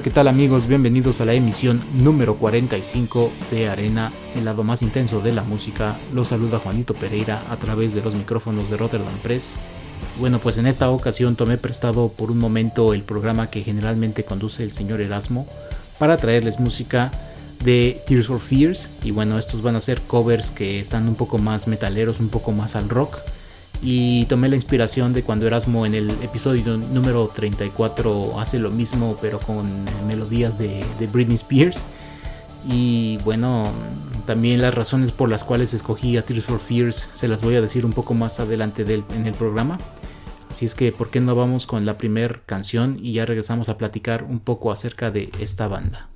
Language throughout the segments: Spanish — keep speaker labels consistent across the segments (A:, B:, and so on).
A: Hola, ¿qué tal amigos? Bienvenidos a la emisión número 45 de Arena, el lado más intenso de la música. Los saluda Juanito Pereira a través de los micrófonos de Rotterdam Press. Bueno, pues en esta ocasión tomé prestado por un momento el programa que generalmente conduce el señor Erasmo para traerles música de Tears for Fears. Y bueno, estos van a ser covers que están un poco más metaleros, un poco más al rock y tomé la inspiración de cuando Erasmo en el episodio número 34 hace lo mismo pero con melodías de, Britney Spears. Y bueno también las razones por las cuales escogí a Tears for Fears se las voy a decir un poco más adelante en el programa. Así es que por qué no vamos con la primera canción y ya regresamos a platicar un poco acerca de esta banda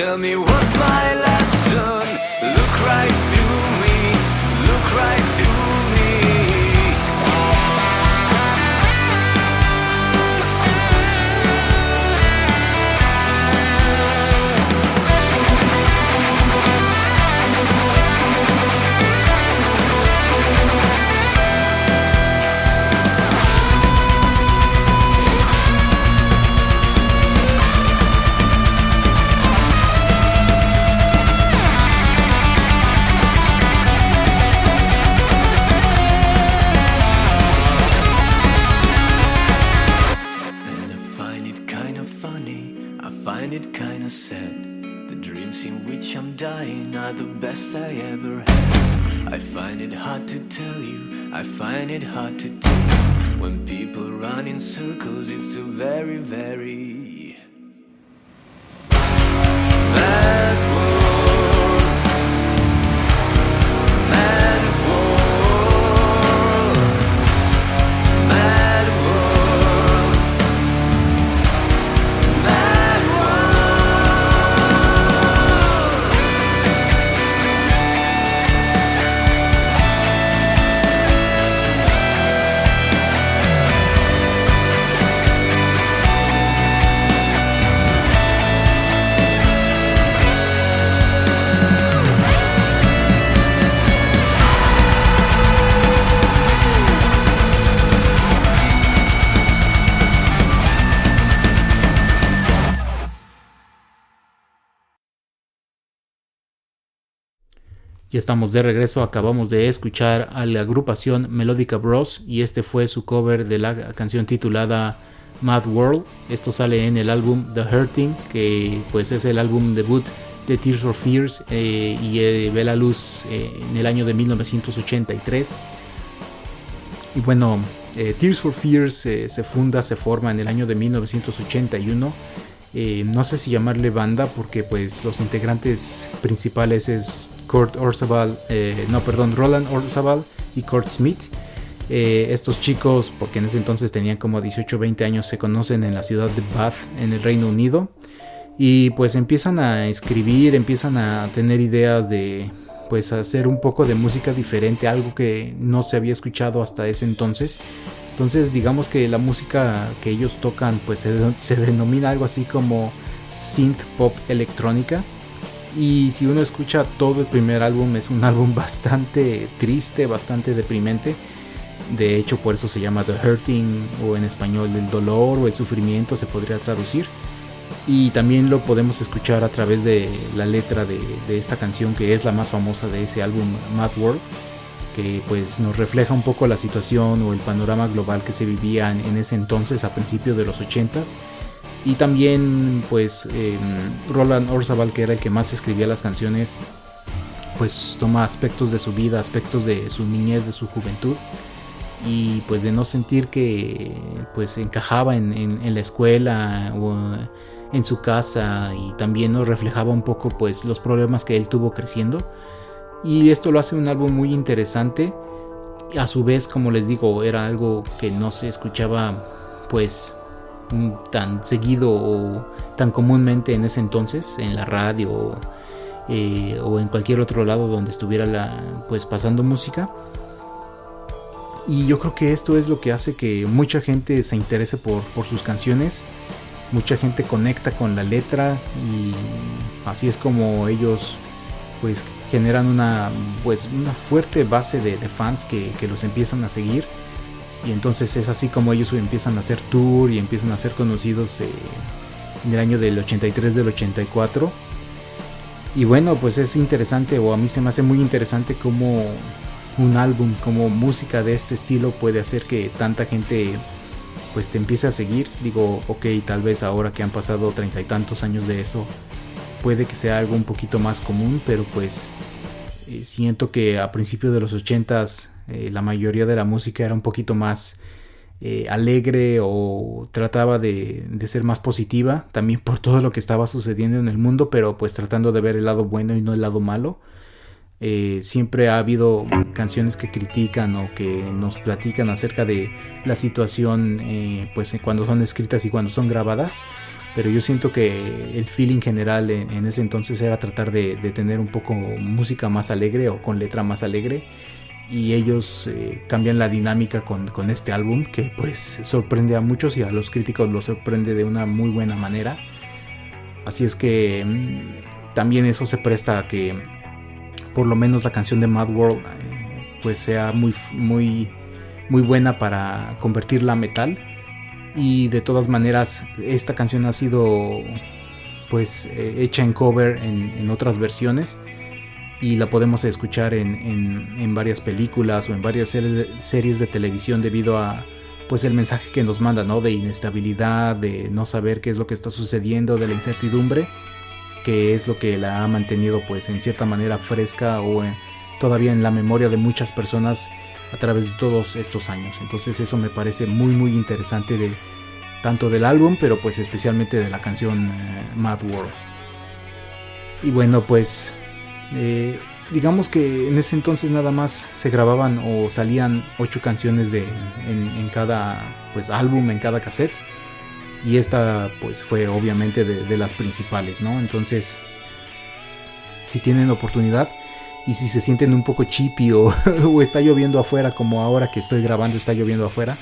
B: Tell me what's my
C: life? Estamos de regreso, acabamos de escuchar a la agrupación Melodica Bros y este fue su cover de la canción titulada Mad World. Esto sale en el álbum The Hurting, que pues es el álbum debut de Tears for Fears eh, y eh, ve la luz eh, en el año de 1983. Y bueno, Tears for Fears se funda, se forma en el año de 1981. No sé si llamarle banda porque pues los integrantes principales es Kurt Orzabal, eh, no, perdón, Roland Orzabal y Kurt Smith. Eh, estos chicos, porque en ese entonces tenían como 18 o 20 años, se conocen en la ciudad de Bath, en el Reino Unido. Y pues empiezan a escribir, empiezan a tener ideas de pues hacer un poco de música diferente, algo que no se había escuchado hasta ese entonces. Entonces digamos que la música que ellos tocan pues se, se denomina algo así como synth pop electrónica y si uno escucha todo el primer álbum, es un álbum bastante triste, bastante deprimente. De hecho, por eso se llama The Hurting, o en español el dolor o el sufrimiento se podría traducir. Y también lo podemos escuchar a través de la letra de, esta canción, que es la más famosa de ese álbum, Mad World, que pues nos refleja un poco la situación o el panorama global que se vivía en, en ese entonces, a principios de los 80s y también, pues, em, Roland Orzabal, que era el que más escribía las canciones, pues toma aspectos de su vida, aspectos de su niñez, de su juventud. Y pues de no sentir que pues encajaba en, la escuela o en su casa y también nos reflejaba un poco pues los problemas que él tuvo creciendo. Y esto lo hace un álbum muy interesante. A su vez, como les digo, era algo que no se escuchaba pues tan seguido o tan comúnmente en ese entonces en la radio eh, o en cualquier otro lado donde estuviera la, pues pasando música y yo creo que esto es lo que hace que mucha gente se interese por, por sus canciones mucha gente conecta con la letra y así es como ellos pues generan una pues una fuerte base de, fans que, que los empiezan a seguir. Y entonces es así como ellos empiezan a hacer tour y empiezan a ser conocidos eh, en el año del 83 del 84 y bueno pues es interesante o a mí se me hace muy interesante como un álbum como música de este estilo puede hacer que tanta gente pues te empiece a seguir. Digo ok tal vez ahora que han pasado treinta y tantos años de eso puede que sea algo un poquito más común pero pues eh, siento que a principios de los 80s eh, la mayoría de la música era un poquito más eh, alegre o trataba de, ser más positiva, también por todo lo que estaba sucediendo en el mundo, pero pues tratando de ver el lado bueno y no el lado malo. Siempre ha habido canciones que critican o que nos platican acerca de la situación pues cuando son escritas y cuando son grabadas pero yo siento que el feeling general en, ese entonces era tratar de, tener un poco música más alegre o con letra más alegre y ellos eh, cambian la dinámica con, este álbum que pues sorprende a muchos y a los críticos lo sorprende de una muy buena manera. Así es que mm, también eso se presta a que por lo menos la canción de Mad World eh, pues sea muy, muy, muy buena para convertirla a metal. Y de todas maneras esta canción ha sido pues eh, hecha en cover en, en otras versiones y la podemos escuchar en, varias películas o en varias series de, televisión debido a pues el mensaje que nos manda, ¿no? De inestabilidad, de no saber qué es lo que está sucediendo, de la incertidumbre. que es lo que la ha mantenido pues en cierta manera fresca o todavía en la memoria de muchas personas a través de todos estos años. Entonces eso me parece muy muy interesante de tanto del álbum, pero pues especialmente de la canción eh, Mad World. Y bueno, pues eh, digamos que en ese entonces nada más se grababan o salían ocho canciones de, en, cada pues álbum, en cada cassette. Y esta pues fue obviamente de, las principales, ¿no? Entonces, si tienen oportunidad y si se sienten un poco chippy o, está lloviendo afuera, como ahora que estoy grabando está lloviendo afuera,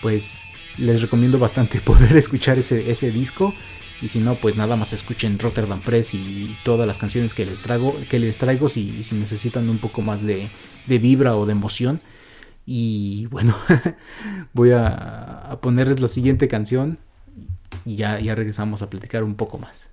C: pues les recomiendo bastante poder escuchar ese, ese disco. Y si no, pues nada más escuchen Rotterdam Press y todas las canciones que les traigo, que les traigo si, si necesitan un poco más de, de, vibra o de emoción. Y bueno, voy a, a, ponerles la siguiente canción y ya, ya regresamos a platicar un poco más.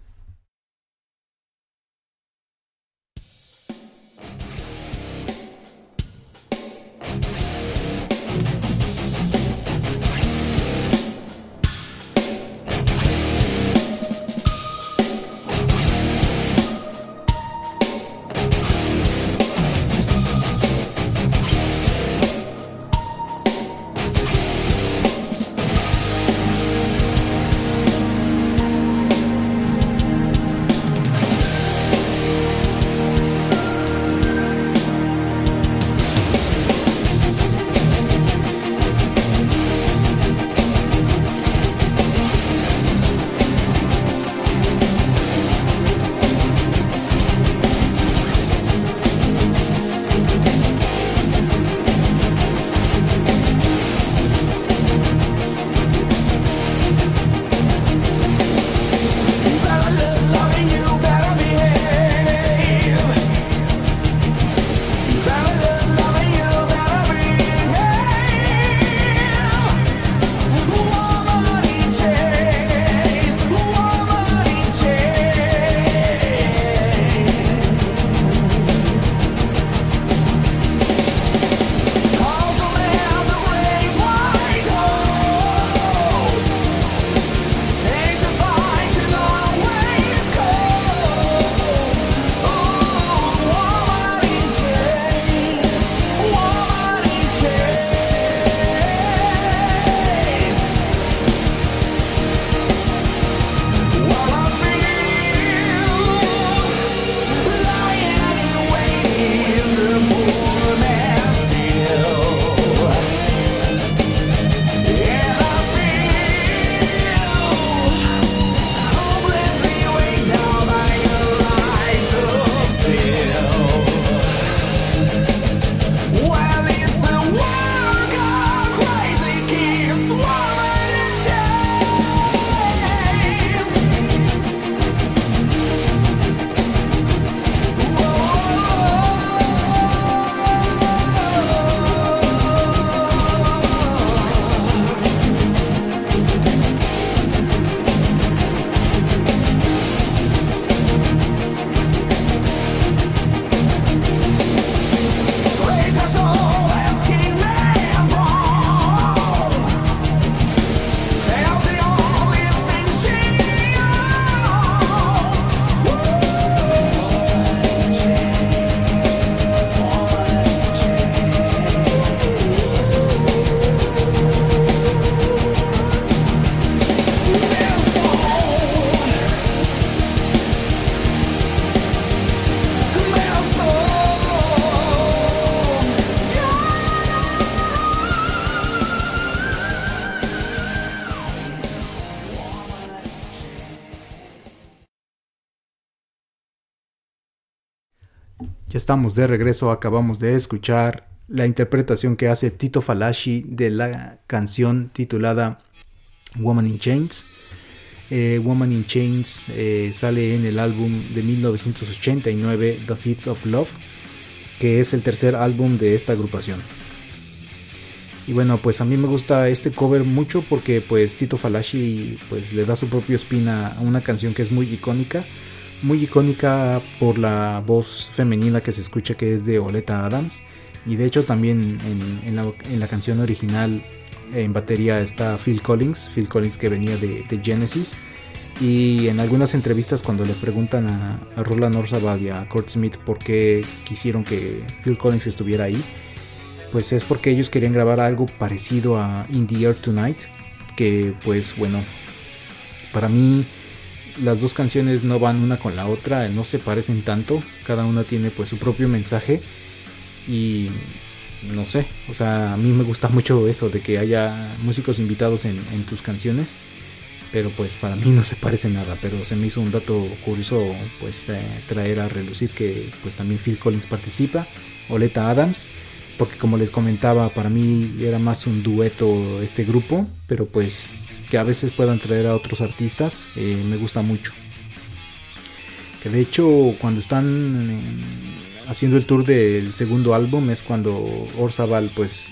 C: Estamos de regreso, acabamos de escuchar la interpretación que hace Tito Falashi de la canción titulada Woman in Chains. Eh, Woman in Chains eh, sale en el álbum de 1989 The Seeds of Love, que es el tercer álbum de esta agrupación. Y bueno, pues a mí me gusta este cover mucho porque pues Tito Falashi pues le da su propio spin a una canción que es muy icónica muy icónica por la voz femenina que se escucha que es de Oleta Adams. Y de hecho también en, la, canción original en batería está Phil Collins, Phil Collins que venía de, Genesis. Y en algunas entrevistas cuando le preguntan a, a Roland Orzabal y a Kurt Smith por qué quisieron que Phil Collins estuviera ahí, pues es porque ellos querían grabar algo parecido a In the Air Tonight, que pues bueno, para mí las dos canciones no van una con la otra, no se parecen tanto, cada una tiene pues su propio mensaje y no sé, o sea, a mí me gusta mucho eso de que haya músicos invitados en, tus canciones, pero pues para mí no se parece nada, pero se me hizo un dato curioso pues eh, traer a relucir que pues también Phil Collins participa, Oleta Adams, porque como les comentaba, para mí era más un dueto este grupo, pero pues que a veces puedan traer a otros artistas, eh, me gusta mucho. Que de hecho cuando están haciendo el tour del segundo álbum es cuando Orzabal pues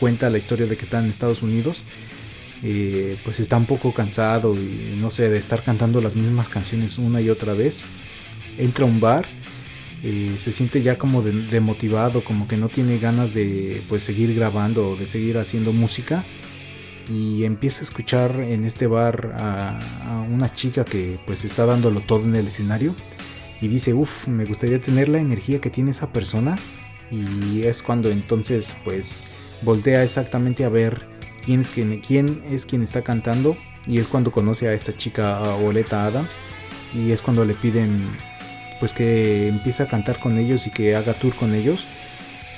C: cuenta la historia de que está en Estados Unidos. Eh, pues está un poco cansado y no sé, de estar cantando las mismas canciones una y otra vez. Entra a un bar, eh, se siente ya como demotivado, como que no tiene ganas de pues seguir grabando o de seguir haciendo música. Y empieza a escuchar en este bar a, una chica que pues está dándolo todo en el escenario y dice, uff, me gustaría tener la energía que tiene esa persona. Y es cuando entonces pues voltea exactamente a ver quién es quien, quién es quien está cantando. Y es cuando conoce a esta chica, a Oleta Adams. Y es cuando le piden pues que empiece a cantar con ellos y que haga tour con ellos.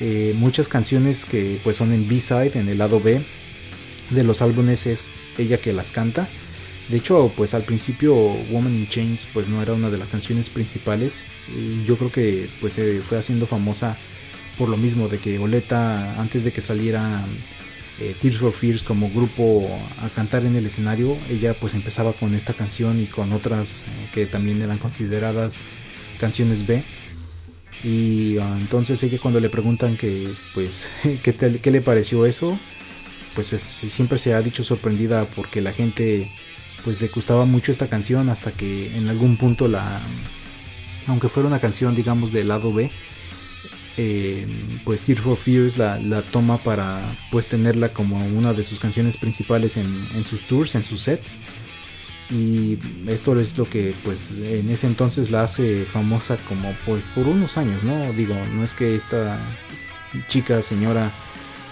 C: Eh, muchas canciones que pues son en B-side, en el lado B de los álbumes es ella que las canta. De hecho, pues al principio Woman in Chains pues no era una de las canciones principales y yo creo que pues se fue haciendo famosa por lo mismo de que Oleta antes de que saliera eh, Tears for Fears como grupo a cantar en el escenario, ella pues empezaba con esta canción y con otras eh, que también eran consideradas canciones B. Y ah, entonces ella cuando le preguntan que pues qué, qué le pareció eso, pues siempre se ha dicho sorprendida porque la gente pues le gustaba mucho esta canción hasta que en algún punto la, aunque fuera una canción digamos del lado B, eh, pues Tear for Fears la, toma para pues tenerla como una de sus canciones principales en, sus tours, en sus sets. Y esto es lo que pues en ese entonces la hace famosa como pues por unos años, ¿no? Digo, no es que esta chica, señora,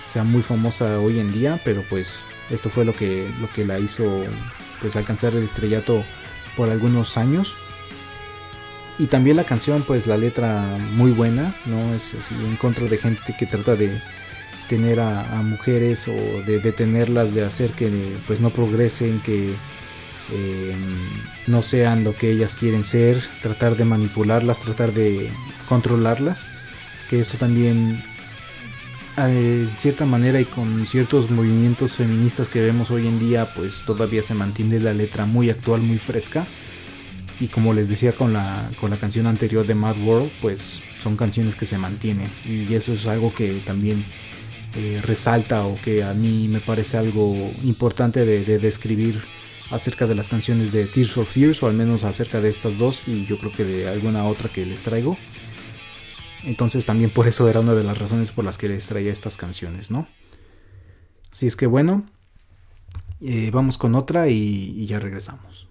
C: sea muy famosa hoy en día, pero pues esto fue lo que, lo que la hizo pues alcanzar el estrellato por algunos años. Y también la canción, pues la letra muy buena, ¿no? Es en contra de gente que trata de tener a, mujeres o de detenerlas, de hacer que pues no progresen, que eh, no sean lo que ellas quieren ser, tratar de manipularlas, tratar de controlarlas. Que eso también en cierta manera y con ciertos movimientos feministas que vemos hoy en día, pues todavía se mantiene la letra muy actual, muy fresca. Y como les decía con la, con la canción anterior de Mad World, pues son canciones que se mantienen. Y eso es algo que también eh, resalta o que a mí me parece algo importante de describir acerca de las canciones de Tears for Fears, o al menos acerca de estas dos, y yo creo que de alguna otra que les traigo. Entonces también por eso era una de las razones por las que les traía estas canciones, ¿no? Así es que bueno, eh, vamos con otra y, ya regresamos.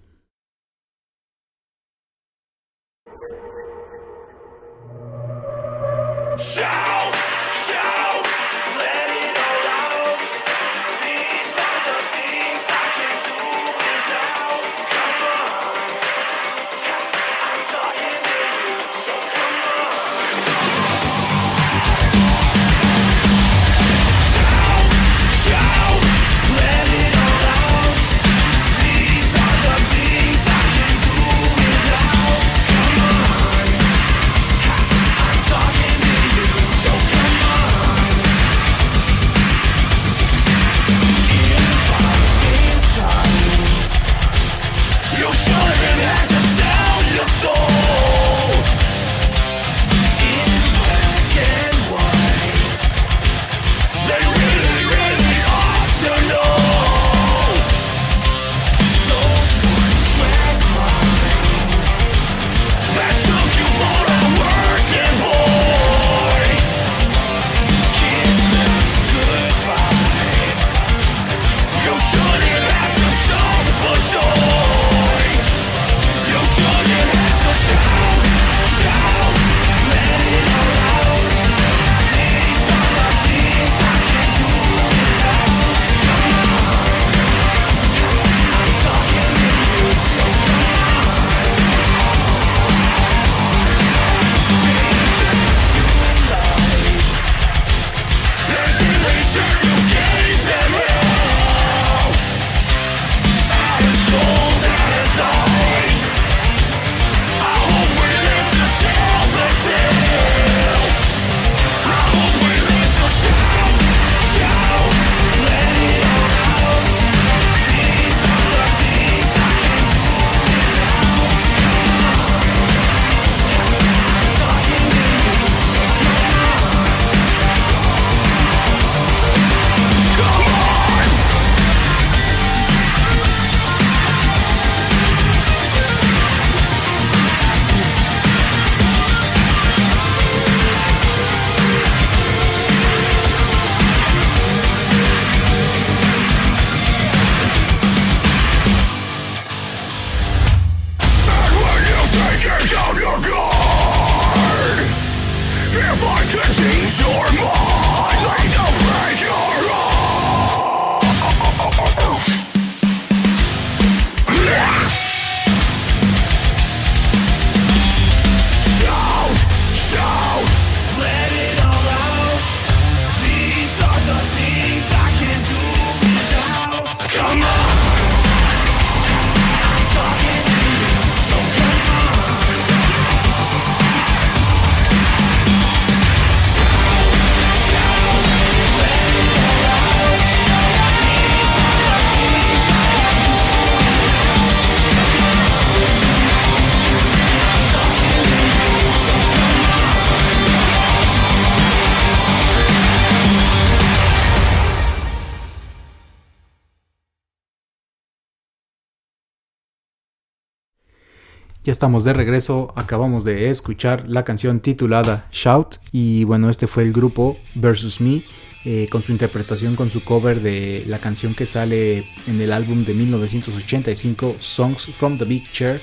C: Ya estamos de regreso, acabamos de escuchar la canción titulada Shout y bueno, este fue el grupo Versus Me eh, con su interpretación, con su cover de la canción que sale en el álbum de 1985 Songs from the Big Chair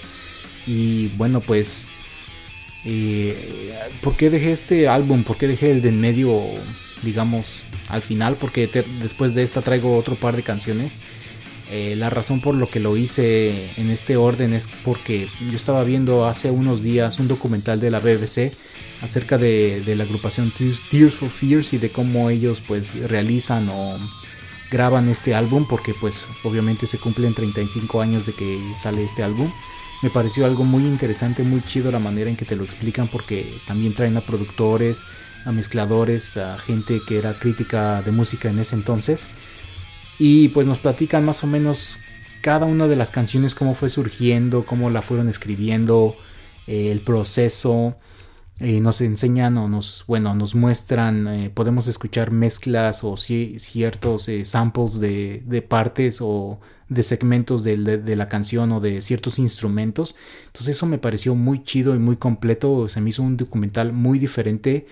C: y bueno pues eh, ¿por qué dejé este álbum? ¿Por qué dejé el de en medio digamos al final? Porque después de esta traigo otro par de canciones eh, la razón por lo que lo hice en este orden es porque yo estaba viendo hace unos días un documental de la BBC acerca de, la agrupación Tears for Fears y de cómo ellos pues realizan o graban este álbum porque pues obviamente se cumplen 35 años de que sale este álbum. Me pareció algo muy interesante, muy chido la manera en que te lo explican porque también traen a productores, a mezcladores, a gente que era crítica de música en ese entonces y pues nos platican más o menos cada una de las canciones, cómo fue surgiendo, cómo la fueron escribiendo, eh, el proceso. Eh, nos enseñan o nos, bueno, nos muestran, eh, podemos escuchar mezclas o ciertos samples de, partes o de segmentos de, de, la canción o de ciertos instrumentos. Entonces eso me pareció muy chido y muy completo. Se me hizo un documental muy diferente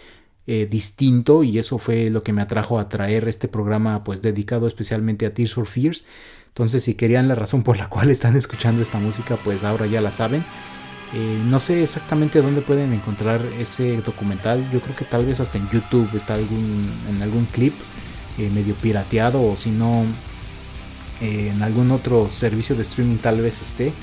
C: eh, distinto y eso fue lo que me atrajo a traer este programa pues dedicado especialmente a Tears for Fears. Entonces si querían la razón por la cual están escuchando esta música pues ahora ya la saben. Eh, no sé exactamente dónde pueden encontrar ese documental. Yo creo que tal vez hasta en YouTube está algún, en algún clip eh, medio pirateado o si no en algún otro servicio de streaming tal vez esté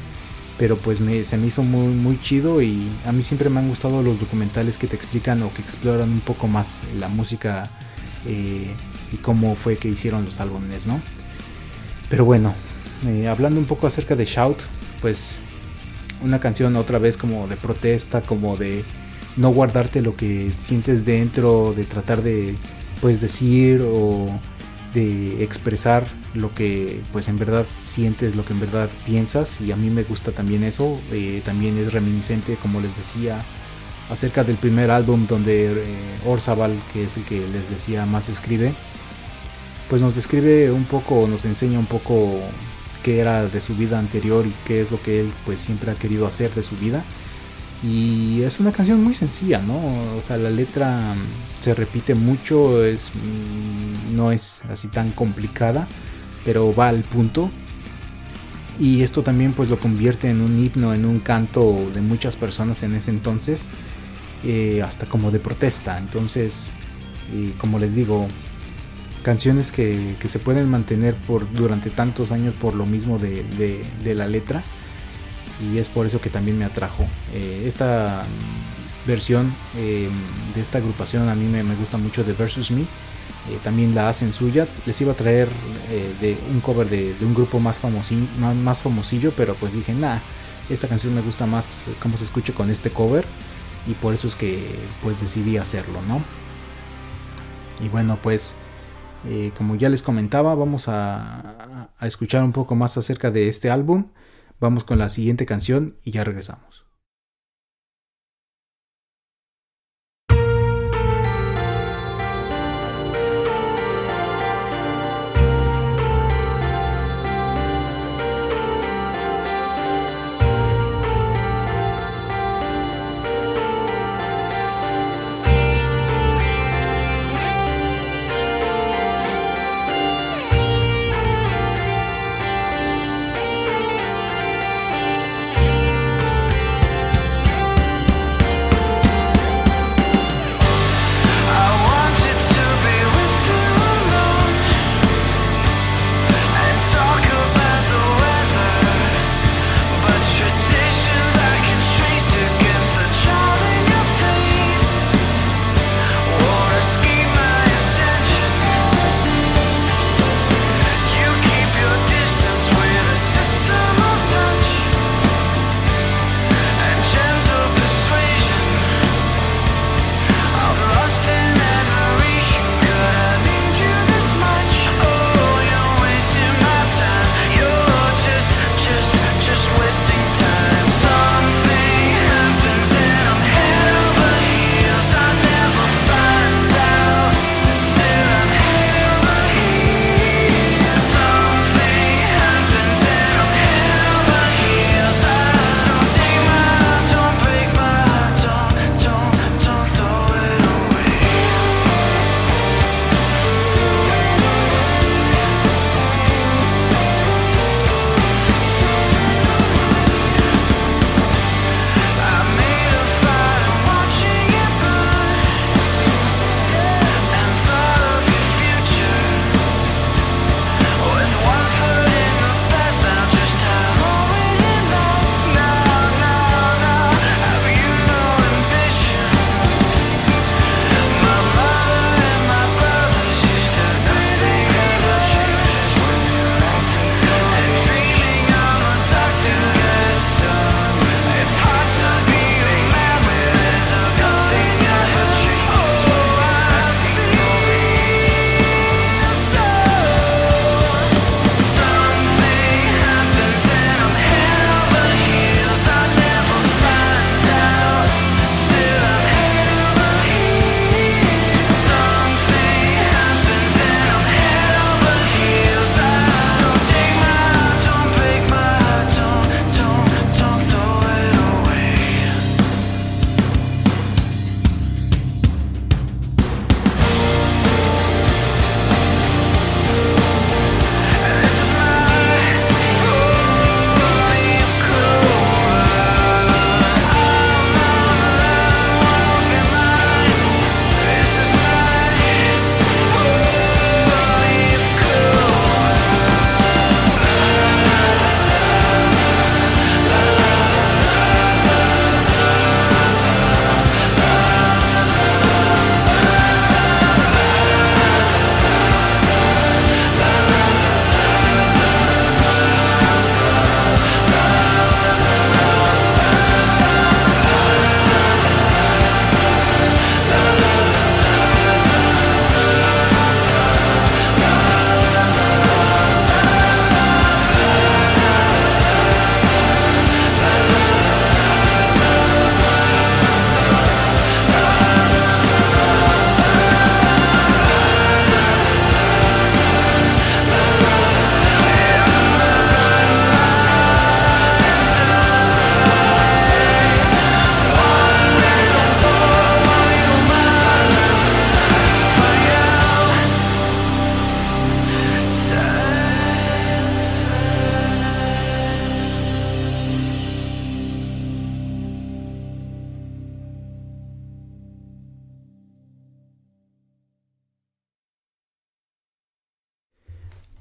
C: pero pues se me hizo muy, muy chido y a mí siempre me han gustado los documentales que te explican o que exploran un poco más la música eh, y cómo fue que hicieron los álbumes, ¿no? Pero bueno, eh, hablando un poco acerca de Shout, pues una canción otra vez como de protesta, como de no guardarte lo que sientes dentro, de tratar de pues decir o de expresar lo que pues en verdad sientes, lo que en verdad piensas y a mí me gusta también eso, eh, también es reminiscente como les decía acerca del primer álbum donde eh, Orzabal, que es el que les decía más escribe, pues nos describe un poco, nos enseña un poco qué era de su vida anterior y qué es lo que él pues siempre ha querido hacer de su vida y es una canción muy sencilla, ¿no? O sea, la letra mm, se repite mucho, es, mm, no es así tan complicada, pero va al punto. Y esto también pues lo convierte en un himno, en un canto de muchas personas en ese entonces, eh, hasta como de protesta. Entonces, como les digo, canciones que, se pueden mantener por, durante tantos años por lo mismo de la letra y es por eso que también me atrajo. Eh, esta versión eh, de esta agrupación a mí me, gusta mucho de Versus Me. Eh, también la hacen suya. Les iba a traer de un cover de, un grupo más, famosillo, más, famosillo, pero pues dije, nada, esta canción me gusta más cómo se escucha con este cover y por eso es que pues decidí hacerlo, ¿no? Y bueno, pues como ya les comentaba, vamos a escuchar un poco más acerca de este álbum. Vamos con la siguiente canción y ya regresamos.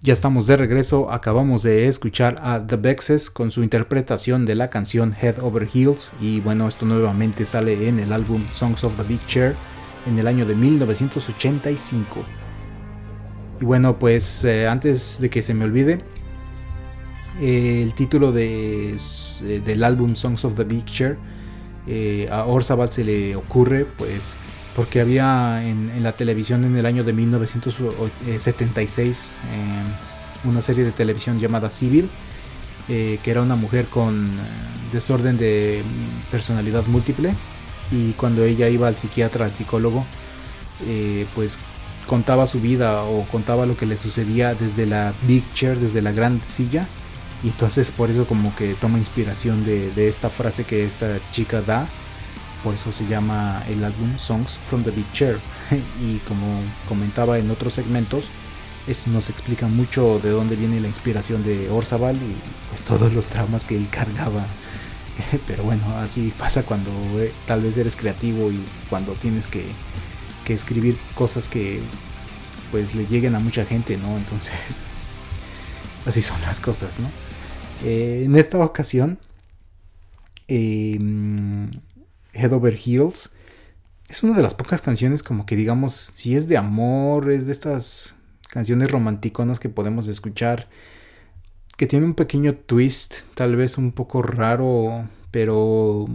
C: Ya estamos de regreso, acabamos de escuchar a The Bexes con su interpretación de la canción Head Over Heels y bueno, esto nuevamente sale en el álbum Songs of the Big Chair en el año de 1985. Y bueno, pues eh, antes de que se me olvide, eh, el título de, eh, del álbum Songs of the Big Chair a Orzabal se le ocurre pues porque había en, la televisión en el año de 1976 eh, una serie de televisión llamada Civil, eh, que era una mujer con eh, desorden de personalidad múltiple y cuando ella iba al psiquiatra, al psicólogo, pues contaba su vida o contaba lo que le sucedía desde la big chair, desde la gran silla. Y entonces por eso como que toma inspiración de esta frase que esta chica da por eso se llama el álbum Songs from the Big Chair. y como comentaba en otros segmentos, esto nos explica mucho de dónde viene la inspiración de Orzabal y pues todos los traumas que él cargaba. Pero bueno, así pasa cuando eh, tal vez eres creativo y cuando tienes que, escribir cosas que pues le lleguen a mucha gente, ¿no? Entonces, así son las cosas, ¿no? Eh, en esta ocasión, eh, Head Over Heels. Es una de las pocas canciones como que digamos, si es de amor, es de estas canciones romanticonas que podemos escuchar, que tiene un pequeño twist, tal vez un poco raro, pero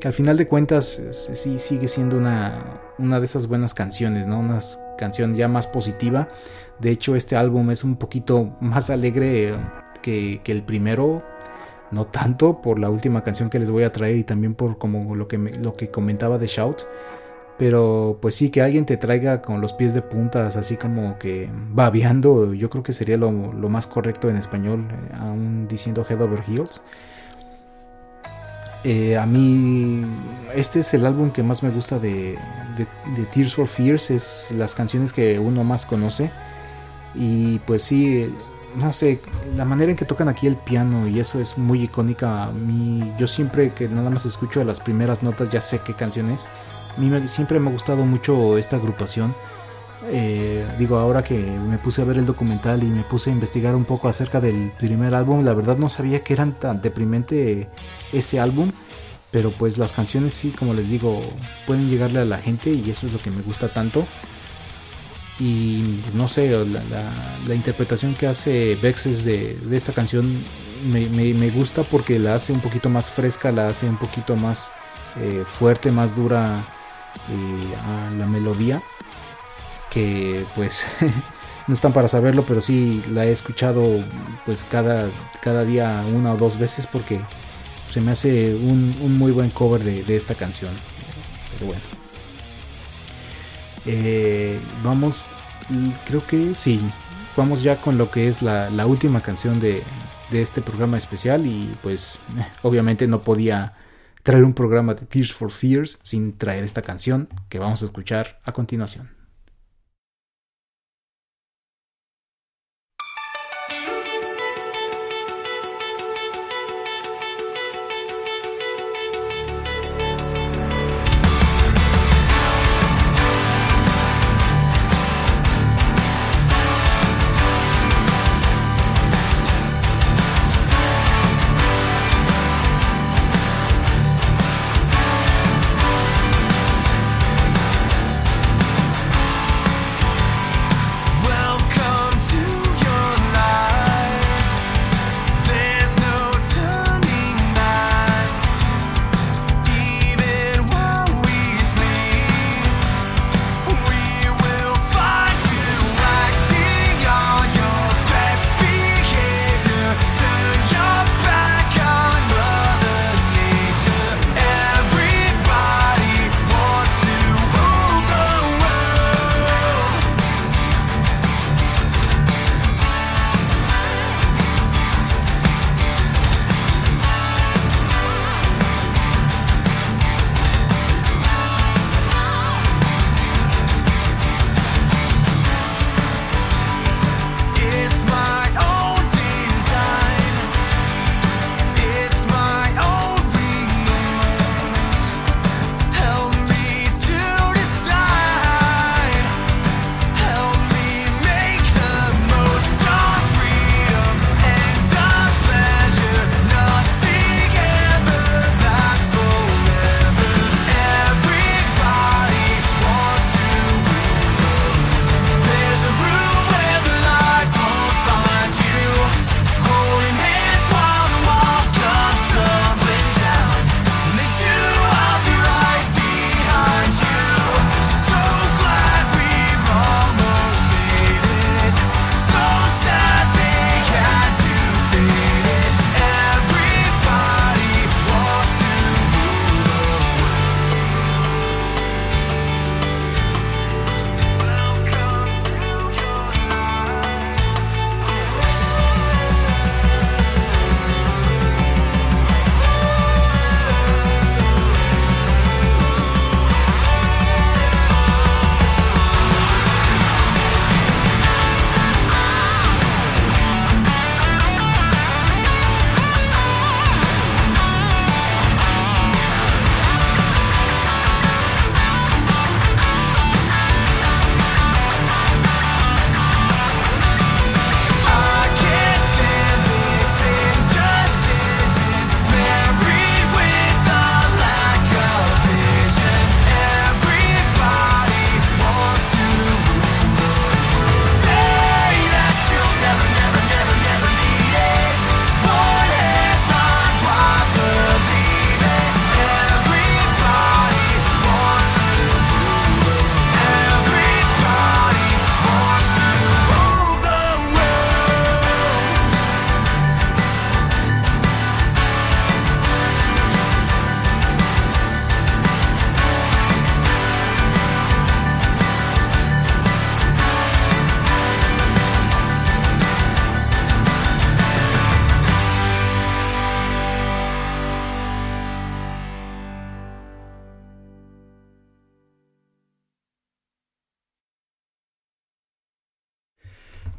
C: que al final de cuentas sí sigue siendo una, una de esas buenas canciones, ¿no? Una canción ya más positiva. De hecho, este álbum es un poquito más alegre que, que el primero, no tanto por la última canción que les voy a traer y también por como lo que, lo que comentaba de Shout. Pero pues sí, que alguien te traiga con los pies de puntas, así como que babeando, yo creo que sería lo, más correcto en español, eh, aún diciendo Head Over Heels. Eh, a mí, este es el álbum que más me gusta de, de, Tears for Fears, es las canciones que uno más conoce. Y pues sí, no sé, la manera en que tocan aquí el piano y eso es muy icónica. A mí, yo siempre que nada más escucho las primeras notas ya sé qué canción es. A mí siempre me ha gustado mucho esta agrupación. Eh, digo, ahora que me puse a ver el documental y me puse a investigar un poco acerca del primer álbum, la verdad no sabía que eran tan deprimente ese álbum. Pero pues las canciones sí, como les digo, pueden llegarle a la gente y eso es lo que me gusta tanto. Y no sé, la, interpretación que hace Vexes de, esta canción me, gusta porque la hace un poquito más fresca, la hace un poquito más eh, fuerte, más dura eh, a la melodía. Que pues no están para saberlo, pero sí la he escuchado pues cada, cada día una o dos veces porque se me hace un, muy buen cover de, de esta canción. Pero bueno. Eh, vamos, creo que sí, vamos ya con lo que es la, última canción de, de, este programa especial y pues obviamente no podía traer un programa de Tears for Fears sin traer esta canción que vamos a escuchar a continuación.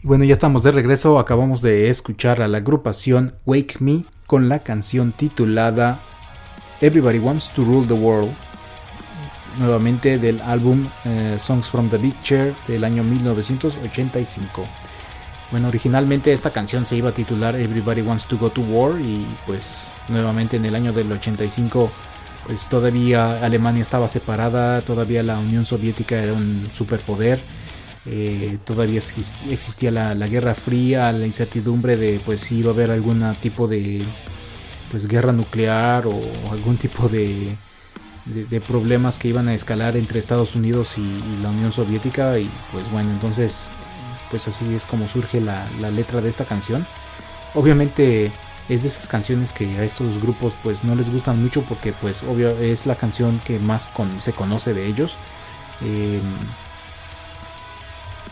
C: Y bueno, ya estamos de regreso. Acabamos de escuchar a la agrupación Wake Me con la canción titulada Everybody Wants to Rule the World. Nuevamente del álbum eh, Songs from the Big Chair del año 1985. Bueno, originalmente esta canción se iba a titular Everybody Wants to Go to War y pues nuevamente en el año del 85 pues todavía Alemania estaba separada, todavía la Unión Soviética era un superpoder, eh, todavía existía la, Guerra Fría, la incertidumbre de pues si iba a haber algún tipo de pues guerra nuclear o algún tipo de, de, problemas que iban a escalar entre Estados Unidos y la Unión Soviética y pues bueno entonces pues así es como surge la, letra de esta canción. Obviamente es de esas canciones que a estos grupos pues no les gustan mucho porque pues obvio es la canción que más se conoce de ellos. Em,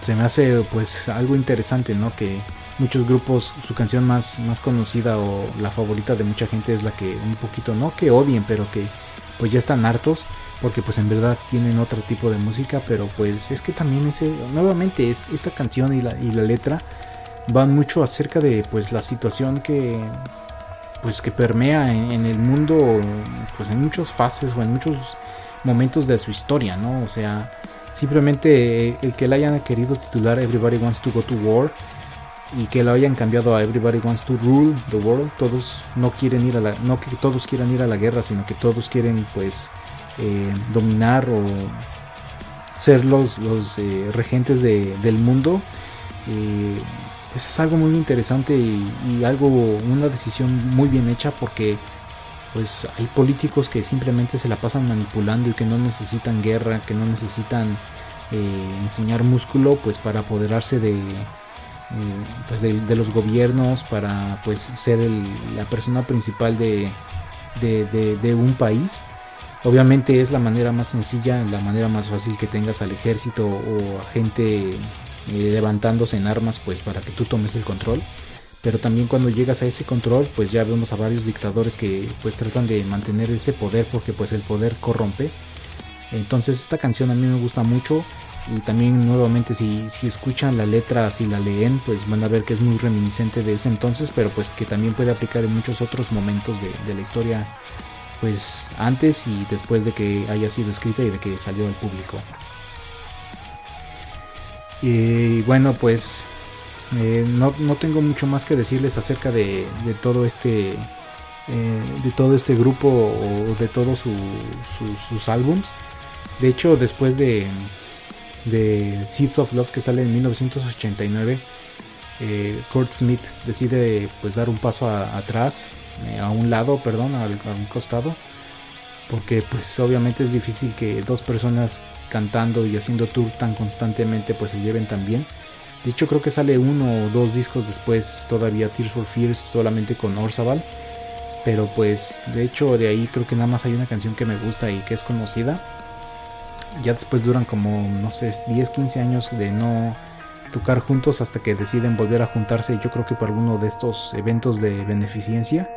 C: se me hace pues algo interesante, ¿no? Que muchos grupos su canción más, más conocida o la favorita de mucha gente es la que un poquito, no que odien, pero que pues ya están hartos porque pues en verdad tienen otro tipo de música, pero pues es que también ese, nuevamente es, esta canción y la, y la letra van mucho acerca de pues la situación que pues que permea en, el mundo pues en muchas fases o en muchos momentos de su historia, ¿no? O sea, simplemente el que la hayan querido titular Everybody Wants to Go to War y que lo hayan cambiado a Everybody Wants to Rule the World, todos no quieren ir a la no que todos quieran ir a la guerra, sino que todos quieren pues eh, dominar o ser los, los eh, regentes del mundo. Eh, pues es algo muy interesante y, algo, una decisión muy bien hecha porque pues hay políticos que simplemente se la pasan manipulando y que no necesitan guerra, que no necesitan enseñar músculo pues para apoderarse de, pues de, los gobiernos, para pues ser la persona principal de, de un país Obviamente es la manera más sencilla, la manera más fácil que tengas al ejército o a gente eh, levantándose en armas pues para que tú tomes el control. Pero también cuando llegas a ese control pues ya vemos a varios dictadores que pues tratan de mantener ese poder porque pues el poder corrompe. Entonces esta canción a mí me gusta mucho y también nuevamente si, si escuchan la letra, si la leen pues van a ver que es muy reminiscente de ese entonces pero pues que también puede aplicar en muchos otros momentos de, de la historia pues antes y después de que haya sido escrita y de que salió al público. Y bueno, pues eh, no, tengo mucho más que decirles acerca de, todo este eh, de todo este grupo o de todos sus álbums. De hecho, después de, Seeds of Love que sale en 1989, eh, Kurt Smith decide pues dar un paso atrás eh, a un lado, perdón, a, un costado, porque pues obviamente es difícil que dos personas cantando y haciendo tour tan constantemente pues se lleven tan bien. De hecho creo que sale uno o dos discos después todavía Tears for Fears solamente con Orzabal. Pero pues de hecho de ahí creo que nada más hay una canción que me gusta y que es conocida. Ya después duran como no sé 10, 15 años de no tocar juntos hasta que deciden volver a juntarse, yo creo que por alguno de estos eventos de beneficencia.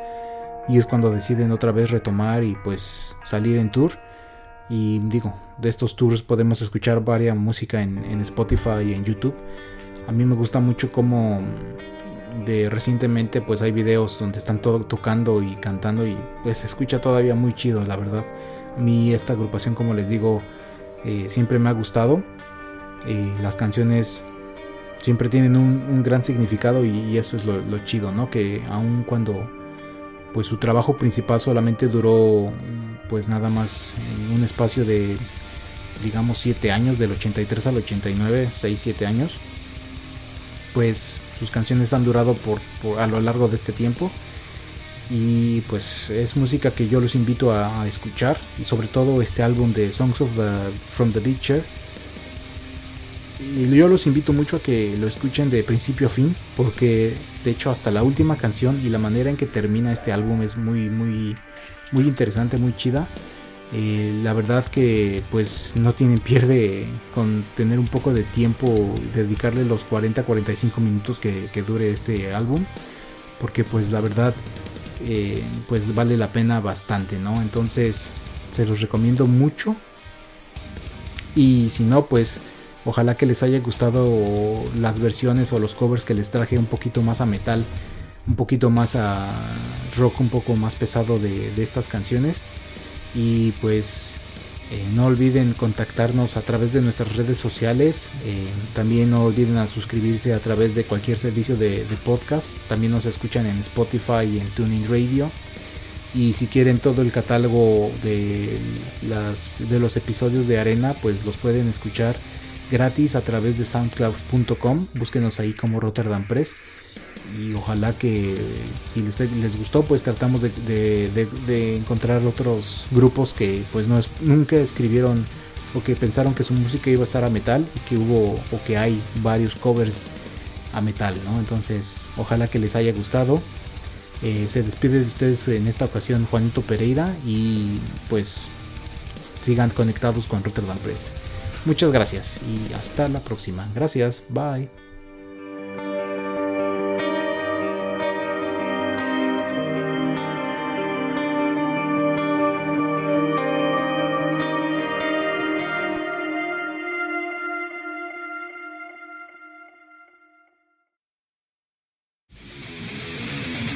C: Y es cuando deciden otra vez retomar y pues salir en tour. Y digo, de estos tours podemos escuchar varias música en, Spotify y en YouTube. A mí me gusta mucho como de recientemente pues hay videos donde están todo tocando y cantando y pues se escucha todavía muy chido la verdad. A mí esta agrupación como les digo eh, siempre me ha gustado. Eh, las canciones siempre tienen un, gran significado y, eso es lo, chido, ¿no? Que aun cuando pues su trabajo principal solamente duró pues nada más un espacio de digamos 7 años, del 83 al 89, 6, 7 años, pues sus canciones han durado por, a lo largo de este tiempo. Y pues es música que yo los invito a, escuchar. Y sobre todo este álbum de Songs of the, from the Beacher y yo los invito mucho a que lo escuchen de principio a fin, porque de hecho hasta la última canción y la manera en que termina este álbum es muy, muy, muy interesante, muy chida. Eh, la verdad que pues no tienen pierde con tener un poco de tiempo, dedicarle los 40-45 minutos que, dure este álbum, porque pues la verdad eh, pues vale la pena bastante, ¿no? Entonces se los recomiendo mucho. Y si no, pues Ojalá que les haya gustado las versiones o los covers que les traje un poquito más a metal, un poquito más a rock, un poco más pesado de, estas canciones. Y pues eh, no olviden contactarnos a través de nuestras redes sociales. Eh, también no olviden a suscribirse a través de cualquier servicio de, podcast. También nos escuchan en Spotify y en Tuning Radio. Y si quieren todo el catálogo de, las, de los episodios de Arena, pues los pueden escuchar gratis a través de soundcloud.com. Búsquenos ahí como Rotterdam Press. Y ojalá que si les, gustó, pues tratamos de, encontrar otros grupos que pues no nunca escribieron o que pensaron que su música iba a estar a metal y que hubo o que hay varios covers a metal, ¿no? Entonces, ojalá que les haya gustado. Eh, se despide de ustedes en esta ocasión Juanito Pereira y pues sigan conectados con Rotterdam Press. Muchas gracias y hasta la próxima. Gracias, bye.